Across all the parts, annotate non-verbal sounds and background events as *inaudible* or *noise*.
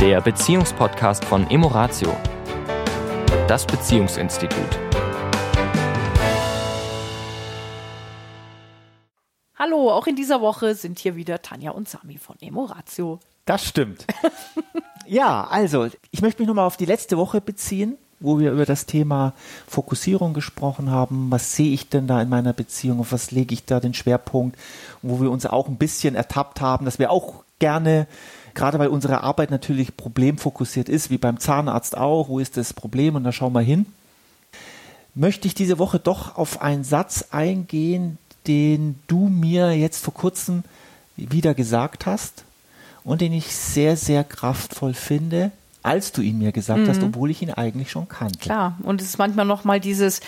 der Beziehungspodcast von Emoratio, das Beziehungsinstitut. Hallo, auch in dieser Woche sind hier wieder Tanja und Sami von Emoratio. Das stimmt. *laughs* ja, also, ich möchte mich nochmal auf die letzte Woche beziehen, wo wir über das Thema Fokussierung gesprochen haben. Was sehe ich denn da in meiner Beziehung? Auf was lege ich da den Schwerpunkt? wo wir uns auch ein bisschen ertappt haben, dass wir auch gerne gerade weil unsere Arbeit natürlich problemfokussiert ist, wie beim Zahnarzt auch, wo ist das Problem und da schauen wir hin, möchte ich diese Woche doch auf einen Satz eingehen, den du mir jetzt vor kurzem wieder gesagt hast und den ich sehr, sehr kraftvoll finde, als du ihn mir gesagt mhm. hast, obwohl ich ihn eigentlich schon kannte. Klar, und es ist manchmal nochmal dieses,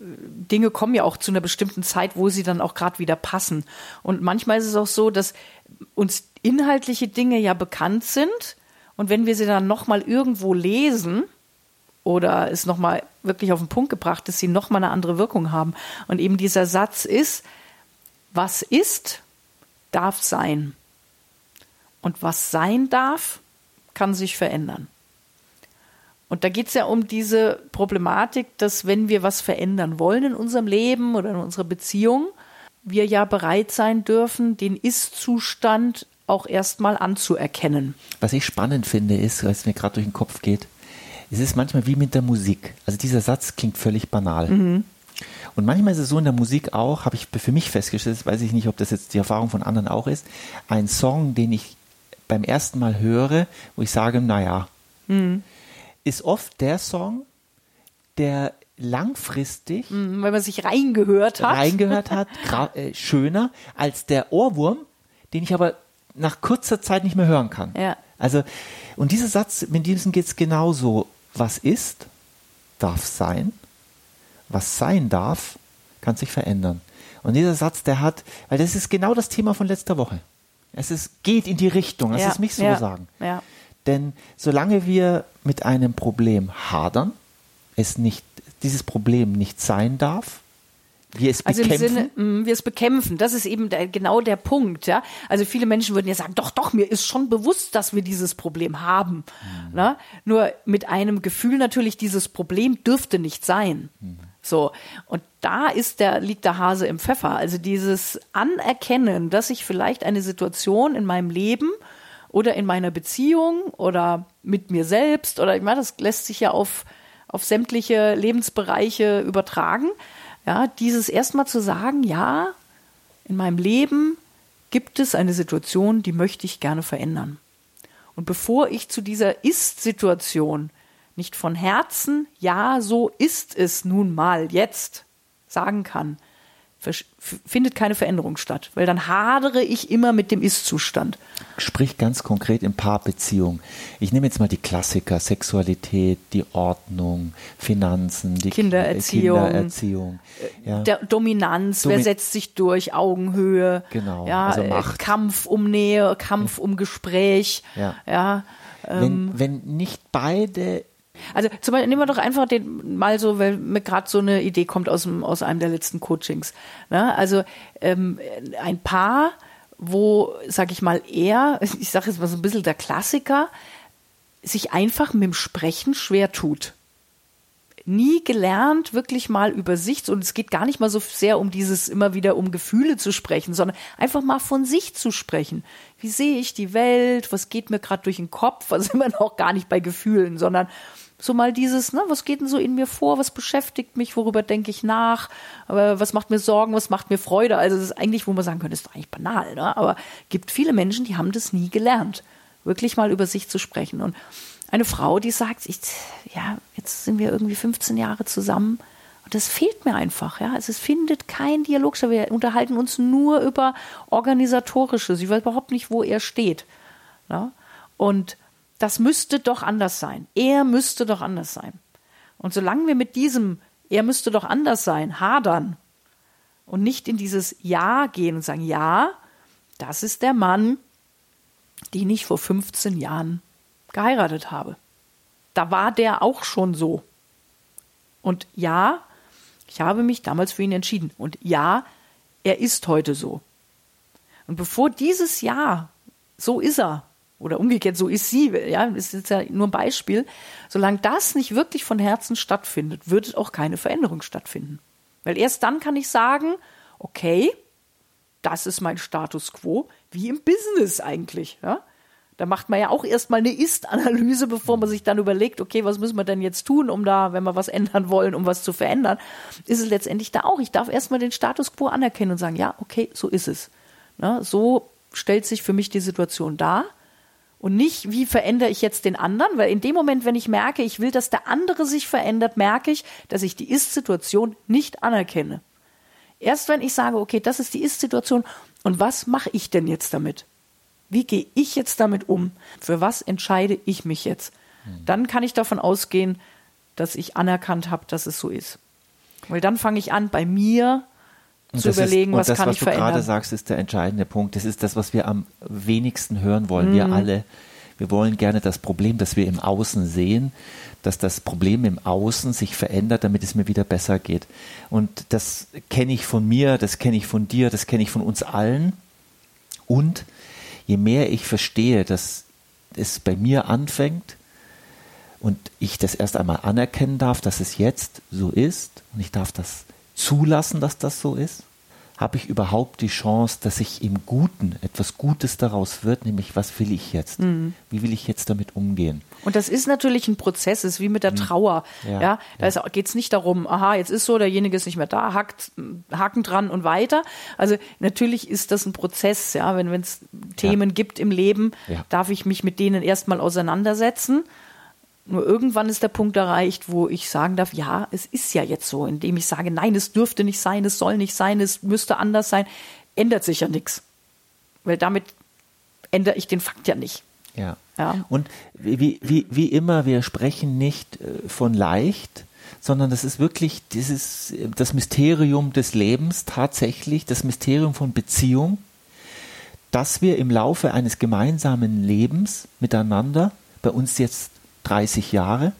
Dinge kommen ja auch zu einer bestimmten Zeit, wo sie dann auch gerade wieder passen. Und manchmal ist es auch so, dass uns inhaltliche Dinge ja bekannt sind und wenn wir sie dann nochmal irgendwo lesen oder es nochmal wirklich auf den Punkt gebracht ist, sie nochmal eine andere Wirkung haben. Und eben dieser Satz ist, was ist, darf sein. Und was sein darf, kann sich verändern. Und da geht es ja um diese Problematik, dass wenn wir was verändern wollen in unserem Leben oder in unserer Beziehung, wir ja bereit sein dürfen, den Ist-Zustand auch erstmal anzuerkennen. Was ich spannend finde, ist, was mir gerade durch den Kopf geht, es ist manchmal wie mit der Musik. Also dieser Satz klingt völlig banal. Mhm. Und manchmal ist es so in der Musik auch, habe ich für mich festgestellt, weiß ich nicht, ob das jetzt die Erfahrung von anderen auch ist, ein Song, den ich beim ersten Mal höre, wo ich sage, naja, mhm. ist oft der Song, der langfristig, mhm, weil man sich reingehört hat, reingehört hat, äh, schöner als der Ohrwurm, den ich aber nach kurzer Zeit nicht mehr hören kann. Ja. Also, und dieser Satz, mit diesem geht es genauso. Was ist, darf sein. Was sein darf, kann sich verändern. Und dieser Satz, der hat, weil das ist genau das Thema von letzter Woche. Es ist, geht in die Richtung, lass ja, es mich so ja, sagen. Ja. Denn solange wir mit einem Problem hadern, es nicht, dieses Problem nicht sein darf, wir es also bekämpfen. Im Sinne, mh, wir es bekämpfen, das ist eben der, genau der Punkt. Ja? Also viele Menschen würden ja sagen, doch, doch, mir ist schon bewusst, dass wir dieses Problem haben. Mhm. Ne? Nur mit einem Gefühl natürlich, dieses Problem dürfte nicht sein. Mhm. So, und da ist der, liegt der Hase im Pfeffer. Also dieses Anerkennen, dass ich vielleicht eine Situation in meinem Leben oder in meiner Beziehung oder mit mir selbst oder ich meine, das lässt sich ja auf, auf sämtliche Lebensbereiche übertragen ja, dieses erstmal zu sagen, ja, in meinem Leben gibt es eine Situation, die möchte ich gerne verändern. Und bevor ich zu dieser Ist-Situation nicht von Herzen, ja, so ist es nun mal jetzt sagen kann, findet keine Veränderung statt, weil dann hadere ich immer mit dem Ist-Zustand. Sprich ganz konkret in Paarbeziehungen. Ich nehme jetzt mal die Klassiker, Sexualität, die Ordnung, Finanzen, die Kindererziehung, Kindererziehung ja. der Dominanz, Domi wer setzt sich durch, Augenhöhe, genau, ja, also äh, Macht. Kampf um Nähe, Kampf ja. um Gespräch, ja. ja wenn, ähm, wenn nicht beide also zum Beispiel nehmen wir doch einfach den mal so, weil mir gerade so eine Idee kommt aus, dem, aus einem der letzten Coachings. Ne? Also ähm, ein Paar, wo, sag ich mal, er, *laughs* ich sage jetzt mal so ein bisschen der Klassiker, sich einfach mit dem Sprechen schwer tut. Nie gelernt, wirklich mal über sich, und es geht gar nicht mal so sehr um dieses immer wieder um Gefühle zu sprechen, sondern einfach mal von sich zu sprechen. Wie sehe ich die Welt? Was geht mir gerade durch den Kopf? Also immer noch gar nicht bei Gefühlen, sondern so mal dieses, ne, was geht denn so in mir vor, was beschäftigt mich, worüber denke ich nach, was macht mir Sorgen, was macht mir Freude. Also das ist eigentlich, wo man sagen könnte, ist doch eigentlich banal, ne? aber gibt viele Menschen, die haben das nie gelernt, wirklich mal über sich zu sprechen. Und eine Frau, die sagt, ich, ja, jetzt sind wir irgendwie 15 Jahre zusammen und das fehlt mir einfach, ja. Also es findet kein Dialog statt. Wir unterhalten uns nur über organisatorische. Sie weiß überhaupt nicht, wo er steht. Ne? Und das müsste doch anders sein. Er müsste doch anders sein. Und solange wir mit diesem, er müsste doch anders sein, hadern und nicht in dieses Ja gehen und sagen, ja, das ist der Mann, den ich vor 15 Jahren geheiratet habe. Da war der auch schon so. Und ja, ich habe mich damals für ihn entschieden. Und ja, er ist heute so. Und bevor dieses Ja, so ist er, oder umgekehrt, so ist sie, ja, ist ja nur ein Beispiel. Solange das nicht wirklich von Herzen stattfindet, wird auch keine Veränderung stattfinden. Weil erst dann kann ich sagen, okay, das ist mein Status quo, wie im Business eigentlich, ja. Da macht man ja auch erstmal eine Ist-Analyse, bevor man sich dann überlegt, okay, was müssen wir denn jetzt tun, um da, wenn wir was ändern wollen, um was zu verändern, ist es letztendlich da auch. Ich darf erstmal den Status quo anerkennen und sagen, ja, okay, so ist es. Ja, so stellt sich für mich die Situation dar. Und nicht, wie verändere ich jetzt den anderen, weil in dem Moment, wenn ich merke, ich will, dass der andere sich verändert, merke ich, dass ich die Ist-Situation nicht anerkenne. Erst wenn ich sage, okay, das ist die Ist-Situation und was mache ich denn jetzt damit? Wie gehe ich jetzt damit um? Für was entscheide ich mich jetzt? Mhm. Dann kann ich davon ausgehen, dass ich anerkannt habe, dass es so ist. Weil dann fange ich an, bei mir und zu überlegen, ist, was das, kann was ich verändern. Was du gerade sagst, ist der entscheidende Punkt. Das ist das, was wir am wenigsten hören wollen. Mhm. Wir alle. Wir wollen gerne das Problem, das wir im Außen sehen, dass das Problem im Außen sich verändert, damit es mir wieder besser geht. Und das kenne ich von mir, das kenne ich von dir, das kenne ich von uns allen. Und je mehr ich verstehe, dass es bei mir anfängt und ich das erst einmal anerkennen darf, dass es jetzt so ist und ich darf das zulassen, dass das so ist, habe ich überhaupt die Chance, dass ich im Guten etwas Gutes daraus wird, nämlich was will ich jetzt? Mhm. Wie will ich jetzt damit umgehen? Und das ist natürlich ein Prozess, ist wie mit der mhm. Trauer. Ja, ja da ja. geht es nicht darum, aha, jetzt ist so, derjenige ist nicht mehr da, hackt, Haken dran und weiter. Also natürlich ist das ein Prozess, ja, wenn es Themen ja. gibt im Leben, darf ich mich mit denen erstmal auseinandersetzen nur irgendwann ist der Punkt erreicht, wo ich sagen darf, ja, es ist ja jetzt so, indem ich sage, nein, es dürfte nicht sein, es soll nicht sein, es müsste anders sein, ändert sich ja nichts. Weil damit ändere ich den Fakt ja nicht. Ja. ja. Und wie, wie, wie immer, wir sprechen nicht äh, von leicht, sondern das ist wirklich dieses, das Mysterium des Lebens tatsächlich, das Mysterium von Beziehung, dass wir im Laufe eines gemeinsamen Lebens miteinander bei uns jetzt 30 Jahre,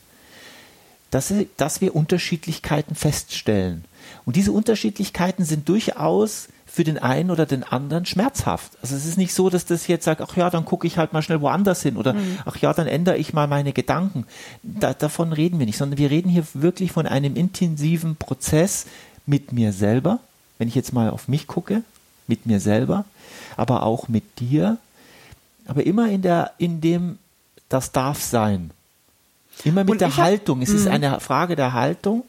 dass, dass wir Unterschiedlichkeiten feststellen. Und diese Unterschiedlichkeiten sind durchaus für den einen oder den anderen schmerzhaft. Also es ist nicht so, dass das jetzt sagt, ach ja, dann gucke ich halt mal schnell woanders hin oder mhm. ach ja, dann ändere ich mal meine Gedanken. Da, davon reden wir nicht, sondern wir reden hier wirklich von einem intensiven Prozess mit mir selber, wenn ich jetzt mal auf mich gucke, mit mir selber, aber auch mit dir, aber immer in der, in dem, das darf sein. Immer mit und der Haltung. Hab, es ist mhm. eine Frage der Haltung.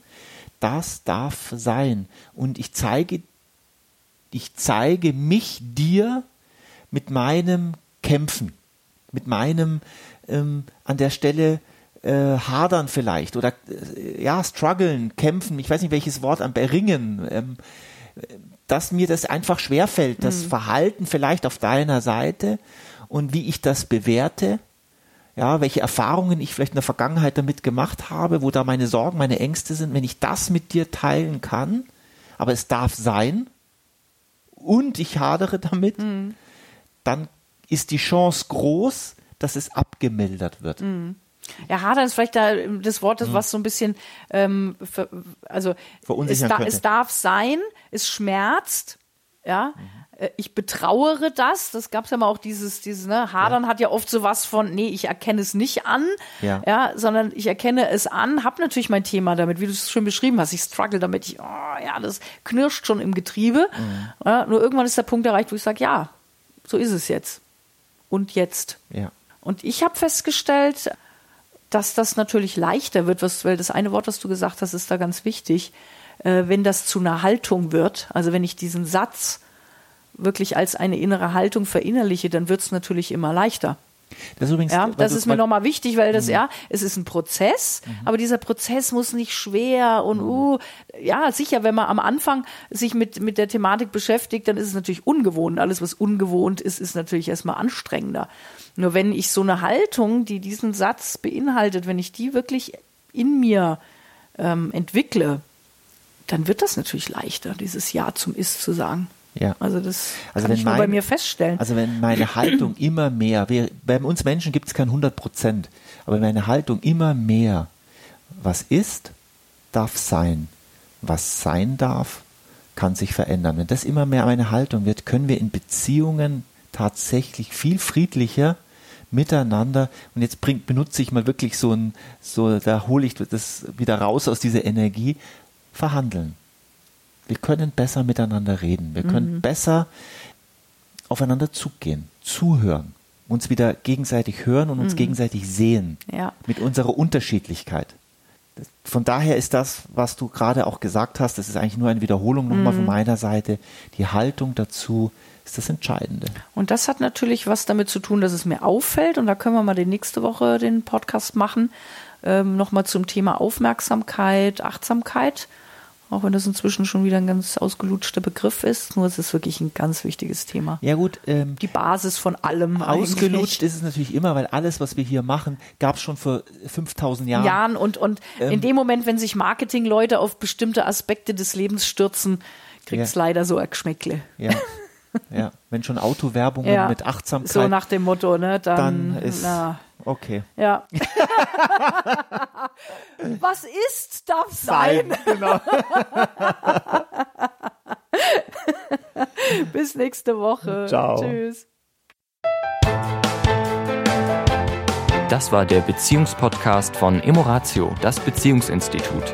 Das darf sein. Und ich zeige, ich zeige mich dir mit meinem Kämpfen, mit meinem ähm, an der Stelle äh, hadern vielleicht oder äh, ja, strugglen, kämpfen, ich weiß nicht welches Wort, am Beringen, ähm, dass mir das einfach schwerfällt, das mhm. Verhalten vielleicht auf deiner Seite und wie ich das bewerte ja, welche Erfahrungen ich vielleicht in der Vergangenheit damit gemacht habe, wo da meine Sorgen, meine Ängste sind, wenn ich das mit dir teilen kann, aber es darf sein und ich hadere damit, mhm. dann ist die Chance groß, dass es abgemildert wird. Mhm. Ja, hadern ist vielleicht da das Wort, mhm. was so ein bisschen, ähm, für, also es, da, es, darf sein, es schmerzt, ja, mhm. Äh, ich betrauere das. Das gab es ja mal auch dieses, dieses, ne, Hadern ja. hat ja oft so was von, nee, ich erkenne es nicht an, ja, ja sondern ich erkenne es an, habe natürlich mein Thema damit, wie du es schon beschrieben hast. Ich struggle damit, ich, oh, ja, das knirscht schon im Getriebe. Mhm. Ja, nur irgendwann ist der Punkt erreicht, wo ich sage, ja, so ist es jetzt. Und jetzt. Ja. Und ich habe festgestellt, dass das natürlich leichter wird, was, weil das eine Wort, was du gesagt hast, ist da ganz wichtig, äh, wenn das zu einer Haltung wird. Also wenn ich diesen Satz wirklich als eine innere Haltung verinnerliche, dann wird es natürlich immer leichter. Das ist, übrigens, ja, das ist mir nochmal wichtig, weil das, mhm. ja, es ist ein Prozess, mhm. aber dieser Prozess muss nicht schwer und, mhm. uh, ja, sicher, wenn man am Anfang sich mit, mit der Thematik beschäftigt, dann ist es natürlich ungewohnt. Alles, was ungewohnt ist, ist natürlich erstmal anstrengender. Nur wenn ich so eine Haltung, die diesen Satz beinhaltet, wenn ich die wirklich in mir ähm, entwickle, dann wird das natürlich leichter, dieses Ja zum Ist zu sagen. Ja. Also das also kann ich mein, bei mir feststellen. Also wenn meine Haltung immer mehr, wir, bei uns Menschen gibt es kein 100 Prozent, aber meine Haltung immer mehr, was ist, darf sein. Was sein darf, kann sich verändern. Wenn das immer mehr meine Haltung wird, können wir in Beziehungen tatsächlich viel friedlicher miteinander. Und jetzt bringt, benutze ich mal wirklich so ein, so, da hole ich das wieder raus aus dieser Energie. Verhandeln. Wir können besser miteinander reden. Wir können mhm. besser aufeinander zugehen, zuhören, uns wieder gegenseitig hören und uns mhm. gegenseitig sehen. Ja. Mit unserer Unterschiedlichkeit. Von daher ist das, was du gerade auch gesagt hast, das ist eigentlich nur eine Wiederholung nochmal mhm. von meiner Seite. Die Haltung dazu ist das Entscheidende. Und das hat natürlich was damit zu tun, dass es mir auffällt. Und da können wir mal die nächste Woche den Podcast machen. Ähm, nochmal zum Thema Aufmerksamkeit, Achtsamkeit. Auch wenn das inzwischen schon wieder ein ganz ausgelutschter Begriff ist, nur es ist wirklich ein ganz wichtiges Thema. Ja gut. Ähm, die Basis von allem. Ausgelutscht eigentlich. ist es natürlich immer, weil alles, was wir hier machen, gab es schon vor 5000 Jahren. Jahren und, und ähm, in dem Moment, wenn sich Marketingleute auf bestimmte Aspekte des Lebens stürzen, kriegt es ja. leider so ein Geschmäckle. Ja. *laughs* *laughs* Ja, wenn schon Autowerbungen ja, mit Achtsamkeit. So nach dem Motto, ne? Dann, dann ist. Na, okay. Ja. *laughs* Was ist, darf sein. sein. Genau. *laughs* Bis nächste Woche. Ciao. Tschüss. Das war der Beziehungspodcast von Emoratio, das Beziehungsinstitut.